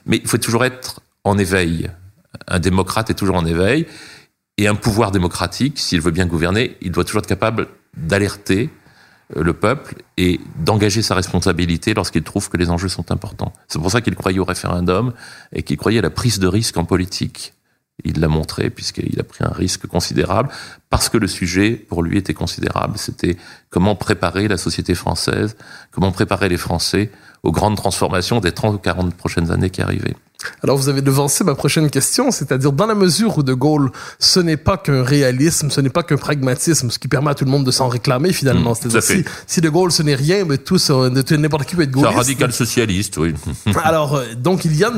Mais il faut toujours être en éveil. Un démocrate est toujours en éveil. Et un pouvoir démocratique, s'il veut bien gouverner, il doit toujours être capable d'alerter euh, le peuple et d'engager sa responsabilité lorsqu'il trouve que les enjeux sont importants. C'est pour ça qu'il croyait au référendum et qu'il croyait à la prise de risque en politique. Il l'a montré puisqu'il a pris un risque considérable parce que le sujet pour lui était considérable. C'était comment préparer la société française, comment préparer les Français aux grandes transformations des 30 ou 40 prochaines années qui arrivaient. Alors vous avez devancé ma prochaine question, c'est-à-dire dans la mesure où De Gaulle, ce n'est pas qu'un réalisme, ce n'est pas qu'un pragmatisme, ce qui permet à tout le monde de s'en réclamer finalement. Mmh, c'est-à-dire si, si, De Gaulle ce n'est rien, mais tout n'importe qui peut être gaulliste. C'est un radical socialiste, oui. Alors euh, donc il y a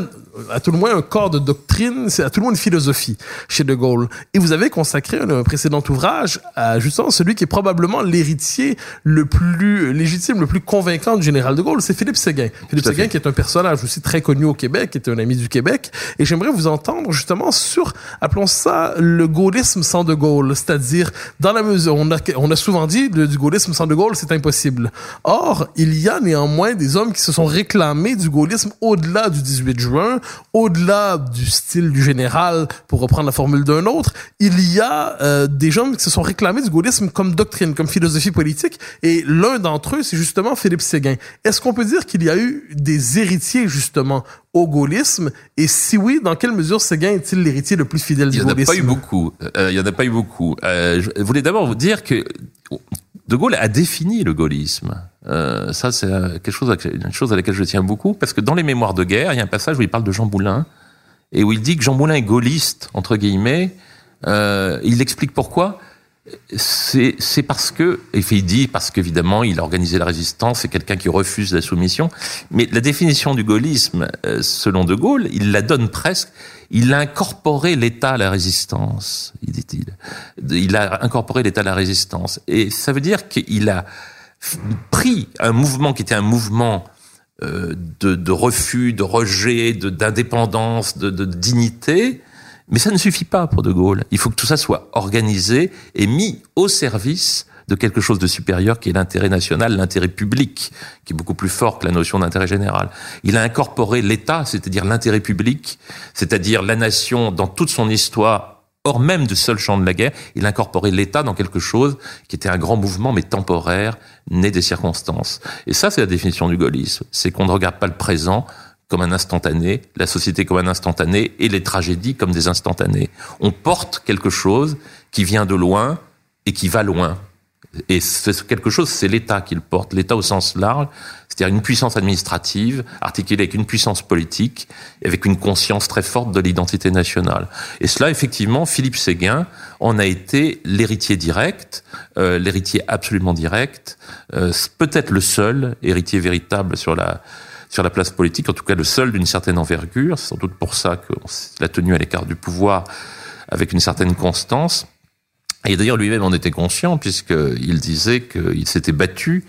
à tout le moins un corps de doctrine, c'est à tout le moins une philosophie chez De Gaulle. Et vous avez consacré un, précédent ouvrage à justement celui qui est probablement l'héritier le plus légitime, le plus convaincant du général De Gaulle, c'est Philippe Séguin. Philippe Séguin qui est un personnage aussi très connu au Québec, qui est un ami du Québec. Et j'aimerais vous entendre justement sur, appelons ça, le gaullisme sans De Gaulle. C'est-à-dire, dans la mesure, on a, on a souvent dit, le, du gaullisme sans De Gaulle, c'est impossible. Or, il y a néanmoins des hommes qui se sont réclamés du gaullisme au-delà du 18 juin, au-delà du style du général, pour reprendre la formule d'un autre. Il y a euh, des gens qui se sont réclamés du gaullisme comme doctrine, comme philosophie politique. Et l'un d'entre eux, c'est justement Philippe Séguin. Est-ce qu'on peut dire qu'il y a eu des héritiers, justement, au gaullisme? Et si oui, dans quelle mesure Séguin est-il l'héritier le plus fidèle du gaullisme Il n'y en a pas eu beaucoup. Euh, il y en a pas eu beaucoup. Euh, je voulais d'abord vous dire que De Gaulle a défini le gaullisme. Euh, ça, c'est quelque chose, une chose à laquelle je tiens beaucoup, parce que dans les mémoires de guerre, il y a un passage où il parle de Jean Moulin, et où il dit que Jean Moulin est gaulliste, entre guillemets. Euh, il explique pourquoi c'est parce que, et il dit parce qu'évidemment il a organisé la résistance, c'est quelqu'un qui refuse la soumission, mais la définition du gaullisme, euh, selon De Gaulle, il la donne presque, il a incorporé l'État à la résistance, dit-il. Il a incorporé l'État à la résistance. Et ça veut dire qu'il a pris un mouvement qui était un mouvement euh, de, refus, de rejet, d'indépendance, de, de, de dignité, mais ça ne suffit pas pour De Gaulle. Il faut que tout ça soit organisé et mis au service de quelque chose de supérieur qui est l'intérêt national, l'intérêt public, qui est beaucoup plus fort que la notion d'intérêt général. Il a incorporé l'État, c'est-à-dire l'intérêt public, c'est-à-dire la nation dans toute son histoire même du seul champ de la guerre. Il incorporait l'État dans quelque chose qui était un grand mouvement, mais temporaire, né des circonstances. Et ça, c'est la définition du gaullisme. C'est qu'on ne regarde pas le présent comme un instantané, la société comme un instantané et les tragédies comme des instantanés. On porte quelque chose qui vient de loin et qui va loin. Et c'est quelque chose, c'est l'État qui le porte, l'État au sens large, c'est-à-dire une puissance administrative articulée avec une puissance politique, avec une conscience très forte de l'identité nationale. Et cela, effectivement, Philippe Séguin en a été l'héritier direct, euh, l'héritier absolument direct, euh, peut-être le seul héritier véritable sur la sur la place politique, en tout cas le seul d'une certaine envergure. C'est sans doute pour ça que l'a tenu à l'écart du pouvoir avec une certaine constance. Et d'ailleurs, lui-même en était conscient, puisqu'il disait qu'il s'était battu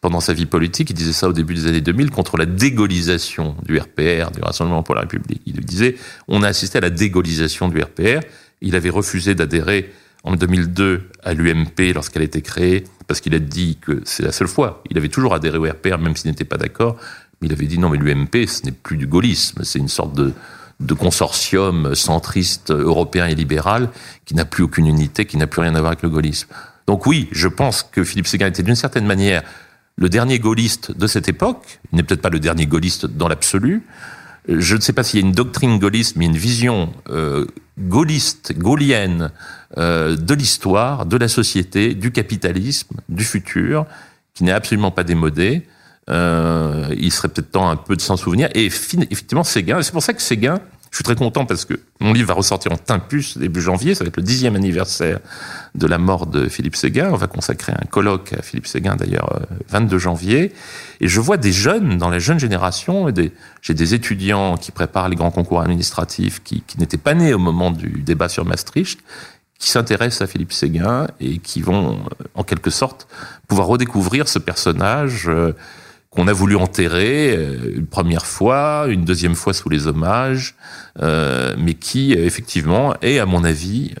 pendant sa vie politique, il disait ça au début des années 2000, contre la dégolisation du RPR, du Rassemblement pour la République. Il disait, on a assisté à la dégolisation du RPR. Il avait refusé d'adhérer en 2002 à l'UMP lorsqu'elle a été créée, parce qu'il a dit que c'est la seule fois. Il avait toujours adhéré au RPR, même s'il n'était pas d'accord. Mais il avait dit non, mais l'UMP, ce n'est plus du gaullisme, c'est une sorte de, de consortium centriste européen et libéral qui n'a plus aucune unité, qui n'a plus rien à voir avec le gaullisme. Donc oui, je pense que Philippe Séguin était d'une certaine manière le dernier gaulliste de cette époque. Il n'est peut-être pas le dernier gaulliste dans l'absolu. Je ne sais pas s'il y a une doctrine gaulliste, mais une vision euh, gaulliste, gaulienne euh, de l'histoire, de la société, du capitalisme, du futur, qui n'est absolument pas démodée. Euh, il serait peut-être temps un peu de s'en souvenir. Et effectivement, Séguin, c'est pour ça que Séguin, je suis très content parce que mon livre va ressortir en Timpus début janvier, ça va être le dixième anniversaire de la mort de Philippe Séguin. On va consacrer un colloque à Philippe Séguin d'ailleurs 22 euh, janvier. Et je vois des jeunes dans la jeune génération, j'ai des étudiants qui préparent les grands concours administratifs qui, n'étaient pas nés au moment du débat sur Maastricht, qui s'intéressent à Philippe Séguin et qui vont euh, en quelque sorte pouvoir redécouvrir ce personnage qu'on a voulu enterrer euh, une première fois, une deuxième fois sous les hommages, euh, mais qui euh, effectivement est, à mon avis,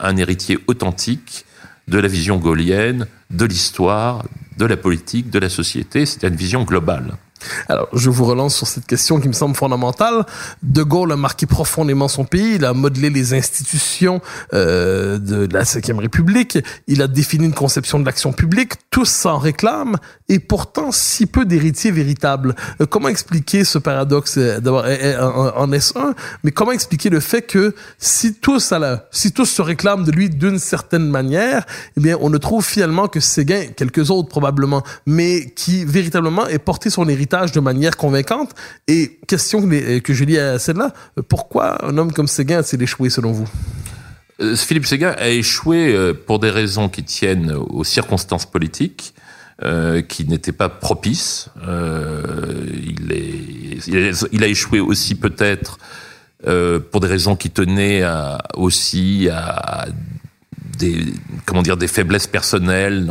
un héritier authentique de la vision gaulienne, de l'histoire, de la politique, de la société. C'est une vision globale. Alors, je vous relance sur cette question qui me semble fondamentale. De Gaulle a marqué profondément son pays, il a modelé les institutions euh, de la Cinquième République, il a défini une conception de l'action publique, tous s'en réclament, et pourtant si peu d'héritiers véritables. Euh, comment expliquer ce paradoxe euh, d'abord en, S1, mais comment expliquer le fait que si tous se réclament de lui d'une certaine manière, eh bien, on ne trouve finalement que Séguin, quelques autres probablement, mais qui véritablement est porté son héritage de manière convaincante. Et question que je lis à celle-là, pourquoi un homme comme Séguin a-t-il échoué selon vous? Euh, Philippe Séguin a échoué euh, pour des raisons qui tiennent aux circonstances politiques. Euh, qui n'étaient pas propices. il, est, il, a, échoué aussi peut-être pour des raisons qui tenaient aussi à des comment dire des faiblesses personnelles,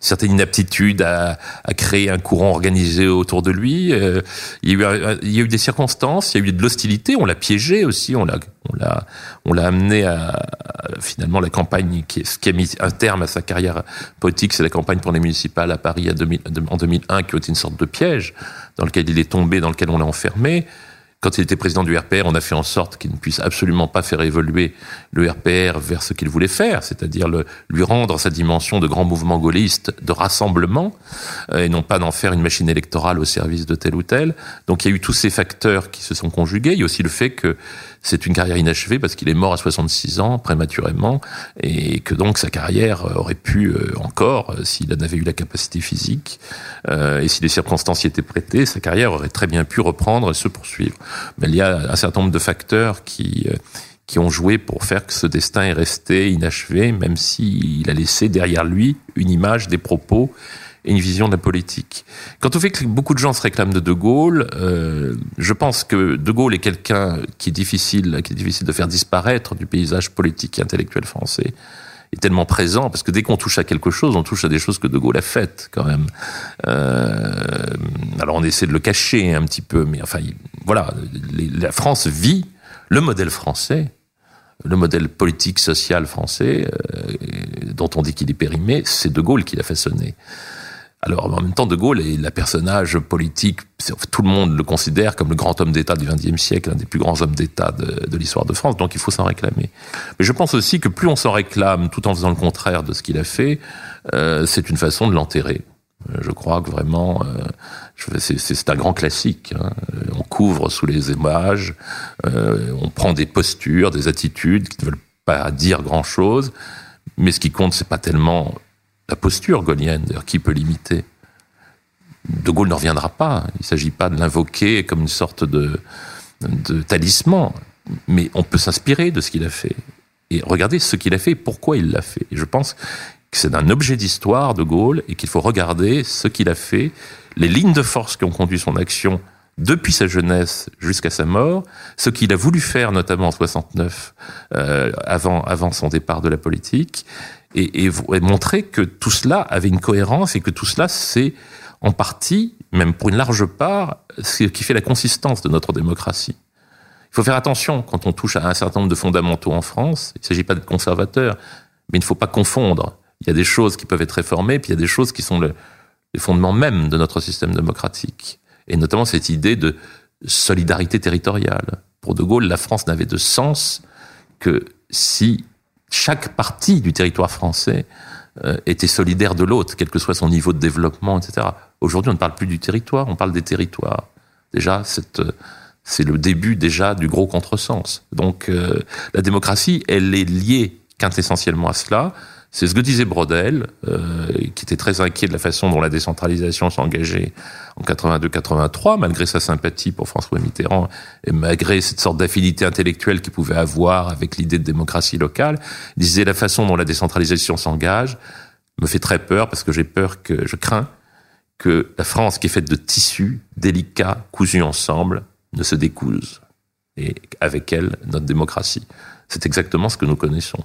certaine inaptitude à, à, créer un courant organisé autour de lui. Euh, il, y a eu, il y a eu des circonstances, il y a eu de l'hostilité, on l'a piégé aussi, on l'a, on l'a, on l'a amené à, finalement la campagne qui, ce qui a mis un terme à sa carrière politique, c'est la campagne pour les municipales à Paris à 2000, en 2001, qui été une sorte de piège dans lequel il est tombé, dans lequel on l'a enfermé. Quand il était président du RPR, on a fait en sorte qu'il ne puisse absolument pas faire évoluer le RPR vers ce qu'il voulait faire, c'est-à-dire lui rendre sa dimension de grand mouvement gaulliste, de rassemblement, euh, et non pas d'en faire une machine électorale au service de tel ou tel. Donc il y a eu tous ces facteurs qui se sont conjugués. Il y a aussi le fait que c'est une carrière inachevée parce qu'il est mort à 66 ans prématurément et que donc sa carrière aurait pu euh, encore, euh, s'il en avait eu la capacité physique euh, et si les circonstances y étaient prêtées, sa carrière aurait très bien pu reprendre et se poursuivre. Mais il y a un certain nombre de facteurs qui qui ont joué pour faire que ce destin est resté inachevé, même s'il a laissé derrière lui une image, des propos et une vision de la politique. Quant au fait que beaucoup de gens se réclament de De Gaulle, euh, je pense que De Gaulle est quelqu'un qui est difficile, qui est difficile de faire disparaître du paysage politique et intellectuel français est tellement présent parce que dès qu'on touche à quelque chose, on touche à des choses que De Gaulle a faites quand même. Euh, alors on essaie de le cacher un petit peu, mais enfin voilà, la France vit le modèle français, le modèle politique social français euh, dont on dit qu'il est périmé, c'est De Gaulle qui l'a façonné. Alors, en même temps, De Gaulle est la personnage politique, tout le monde le considère comme le grand homme d'État du XXe siècle, un des plus grands hommes d'État de, l'histoire de France, donc il faut s'en réclamer. Mais je pense aussi que plus on s'en réclame tout en faisant le contraire de ce qu'il a fait, euh, c'est une façon de l'enterrer. Euh, je crois que vraiment, euh, c'est un grand classique. Hein. On couvre sous les images, euh, on prend des postures, des attitudes qui ne veulent pas dire grand-chose, mais ce qui compte, c'est pas tellement la posture gaulienne, qui peut l'imiter De Gaulle ne reviendra pas. Il ne s'agit pas de l'invoquer comme une sorte de, de talisman, mais on peut s'inspirer de ce qu'il a fait. Et regarder ce qu'il a fait et pourquoi il l'a fait. Et je pense que c'est un objet d'histoire de Gaulle et qu'il faut regarder ce qu'il a fait, les lignes de force qui ont conduit son action depuis sa jeunesse jusqu'à sa mort, ce qu'il a voulu faire notamment en 69, euh, avant, avant son départ de la politique, et, montrer que tout cela avait une cohérence et que tout cela, c'est en partie, même pour une large part, ce qui fait la consistance de notre démocratie. Il faut faire attention quand on touche à un certain nombre de fondamentaux en France. Il ne s'agit pas d'être conservateur, mais il ne faut pas confondre. Il y a des choses qui peuvent être réformées, puis il y a des choses qui sont le, les fondements même de notre système démocratique. Et notamment cette idée de solidarité territoriale. Pour De Gaulle, la France n'avait de sens que si chaque partie du territoire français euh, était solidaire de l'autre, quel que soit son niveau de développement, etc. Aujourd'hui, on ne parle plus du territoire, on parle des territoires. Déjà, c'est le début déjà du gros contresens. Donc, euh, la démocratie, elle est liée quintessentiellement à cela. C'est ce que disait Brodel, euh, qui était très inquiet de la façon dont la décentralisation s'engageait en 82-83, malgré sa sympathie pour François Mitterrand et malgré cette sorte d'affinité intellectuelle qu'il pouvait avoir avec l'idée de démocratie locale. Disait la façon dont la décentralisation s'engage me fait très peur parce que j'ai peur que je crains que la France, qui est faite de tissus délicats cousus ensemble, ne se découse. Et avec elle, notre démocratie. C'est exactement ce que nous connaissons.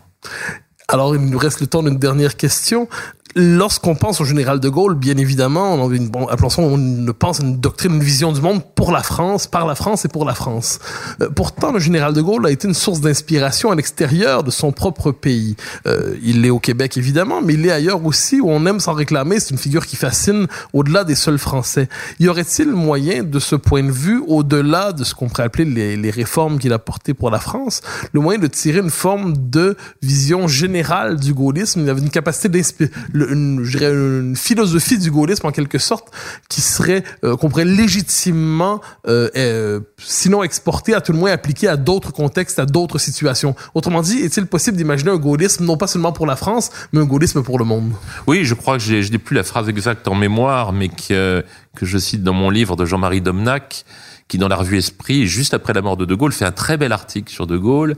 Alors, il nous reste le temps d'une dernière question. Lorsqu'on pense au général de Gaulle, bien évidemment, on, une, bon, appelons ça, on pense à une doctrine, une vision du monde pour la France, par la France et pour la France. Euh, pourtant, le général de Gaulle a été une source d'inspiration à l'extérieur de son propre pays. Euh, il l'est au Québec, évidemment, mais il l'est ailleurs aussi, où on aime s'en réclamer. C'est une figure qui fascine au-delà des seuls Français. Y aurait-il moyen, de ce point de vue, au-delà de ce qu'on pourrait appeler les, réformes qu'il a portées pour la France, le moyen de tirer une forme de vision générale du gaullisme? Il une capacité d'inspirer une, philosophie du gaullisme en quelque sorte qui serait euh, qu'on pourrait légitimement euh, euh, sinon exporter à tout le moins appliquer à d'autres contextes à d'autres situations. Autrement dit est-il possible d'imaginer un gaullisme non pas seulement pour la France mais un gaullisme pour le monde? Oui je crois que je n'ai plus la phrase exacte en mémoire mais que que je cite dans mon livre de Jean-Marie Domnac qui dans la revue Esprit juste après la mort de De Gaulle fait un très bel article sur De Gaulle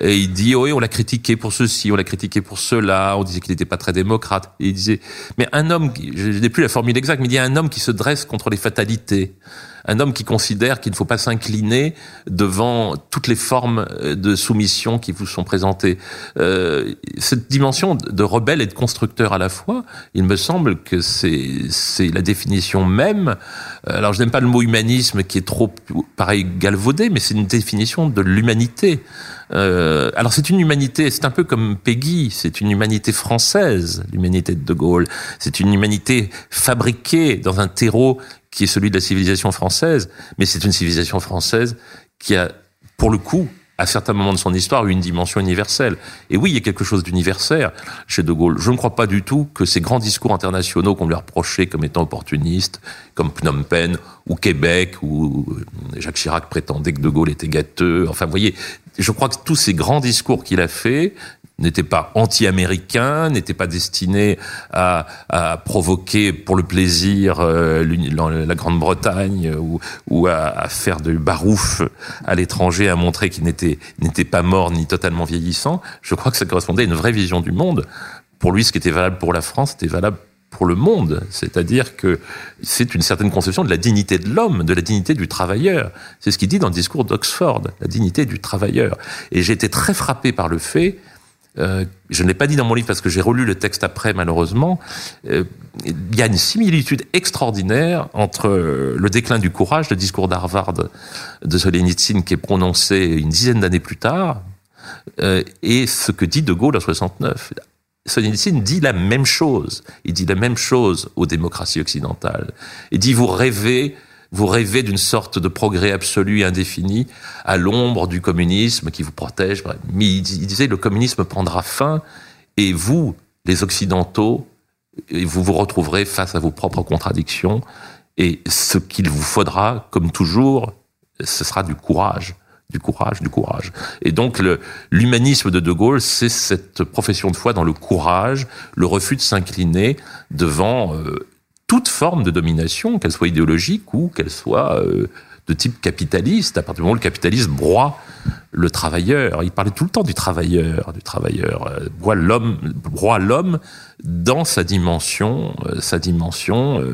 et il dit, oui, on l'a critiqué pour ceci, on l'a critiqué pour cela, on disait qu'il n'était pas très démocrate. Et il disait, mais un homme, je n'ai plus la formule exacte, mais il y a un homme qui se dresse contre les fatalités. Un homme qui considère qu'il ne faut pas s'incliner devant toutes les formes de soumission qui vous sont présentées. Euh, cette dimension de rebelle et de constructeur à la fois, il me semble que c'est la définition même. Alors je n'aime pas le mot humanisme qui est trop pareil galvaudé, mais c'est une définition de l'humanité. Euh, alors c'est une humanité, c'est un peu comme Peggy, c'est une humanité française, l'humanité de De Gaulle. C'est une humanité fabriquée dans un terreau qui est celui de la civilisation française, mais c'est une civilisation française qui a, pour le coup, à certains moments de son histoire, une dimension universelle. Et oui, il y a quelque chose d'universaire chez De Gaulle. Je ne crois pas du tout que ces grands discours internationaux qu'on lui a reprochés comme étant opportunistes, comme Phnom Penh ou Québec, où Jacques Chirac prétendait que De Gaulle était gâteux. Enfin, vous voyez, je crois que tous ces grands discours qu'il a faits n'étaient pas anti-américains, n'étaient pas destinés à, provoquer pour le plaisir euh, la Grande-Bretagne ou, ou à, faire de barouf à l'étranger, à montrer qu'il n'était n'était pas mort ni totalement vieillissant. Je crois que ça correspondait à une vraie vision du monde. Pour lui, ce qui était valable pour la France était valable pour le monde. C'est-à-dire que c'est une certaine conception de la dignité de l'homme, de la dignité du travailleur. C'est ce qu'il dit dans le discours d'Oxford, la dignité du travailleur. Et j'ai été très frappé par le fait, euh, je ne l'ai pas dit dans mon livre parce que j'ai relu le texte après malheureusement, euh, il y a une similitude extraordinaire entre le déclin du courage, le discours d'Harvard de Solzhenitsyn qui est prononcé une dizaine d'années plus tard, euh, et ce que dit De Gaulle en 69 Solzhenitsyn dit la même chose. Il dit la même chose aux démocraties occidentales. Il dit vous rêvez, vous rêvez d'une sorte de progrès absolu indéfini à l'ombre du communisme qui vous protège. Mais il disait le communisme prendra fin et vous, les occidentaux, vous vous retrouverez face à vos propres contradictions et ce qu'il vous faudra, comme toujours, ce sera du courage du courage, du courage. Et donc l'humanisme de De Gaulle, c'est cette profession de foi dans le courage, le refus de s'incliner devant euh, toute forme de domination, qu'elle soit idéologique ou qu'elle soit euh, de type capitaliste. À partir du moment où le capitalisme broie le travailleur, il parlait tout le temps du travailleur, du travailleur, euh, broie l'homme, dans sa dimension, sa dimension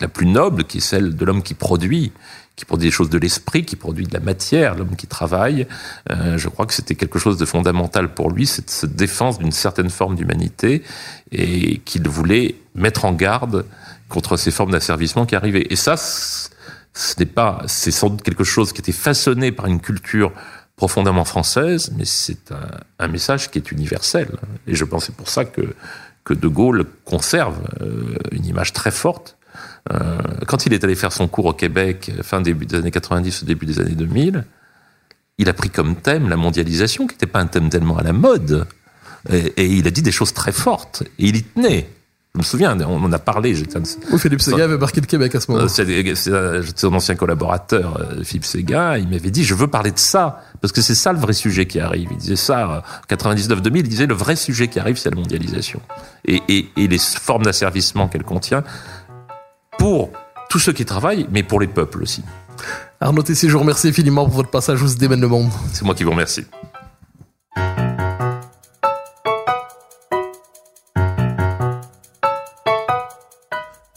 la plus noble, qui est celle de l'homme qui produit qui produit des choses de l'esprit, qui produit de la matière, l'homme qui travaille. Euh, je crois que c'était quelque chose de fondamental pour lui, cette, défense d'une certaine forme d'humanité, et qu'il voulait mettre en garde contre ces formes d'asservissement qui arrivaient. Et ça, ce n'est pas, c'est sans doute quelque chose qui était façonné par une culture profondément française, mais c'est un, message qui est universel. Et je pense c'est pour ça que, que De Gaulle conserve euh, une image très forte euh, quand il est allé faire son cours au Québec, fin début des années 90, au début des années 2000, il a pris comme thème la mondialisation, qui n'était pas un thème tellement à la mode. Et, il a dit des choses très fortes. Et il y tenait. Je me souviens, on en a parlé. Oui, Philippe Séguin avait marqué le Québec à ce moment-là. Euh, j'étais son ancien collaborateur, euh, Philippe Séguin. Il m'avait dit, je veux parler de ça. Parce que c'est ça le vrai sujet qui arrive. Il disait ça, 99-2000, il disait le vrai sujet qui arrive, c'est la mondialisation. Et, et, et les formes d'asservissement qu'elle contient pour tous ceux qui travaillent, mais pour les peuples aussi. Arnaud Tessier, je vous remercie infiniment pour votre passage où se démène le monde. C'est moi qui vous remercie.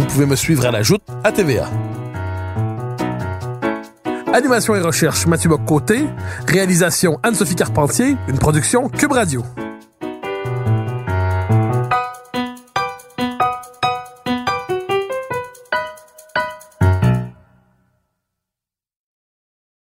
vous pouvez me suivre à la joute à TVA. Animation et recherche Mathieu Bock-Côté. Réalisation Anne-Sophie Carpentier. Une production Cube Radio.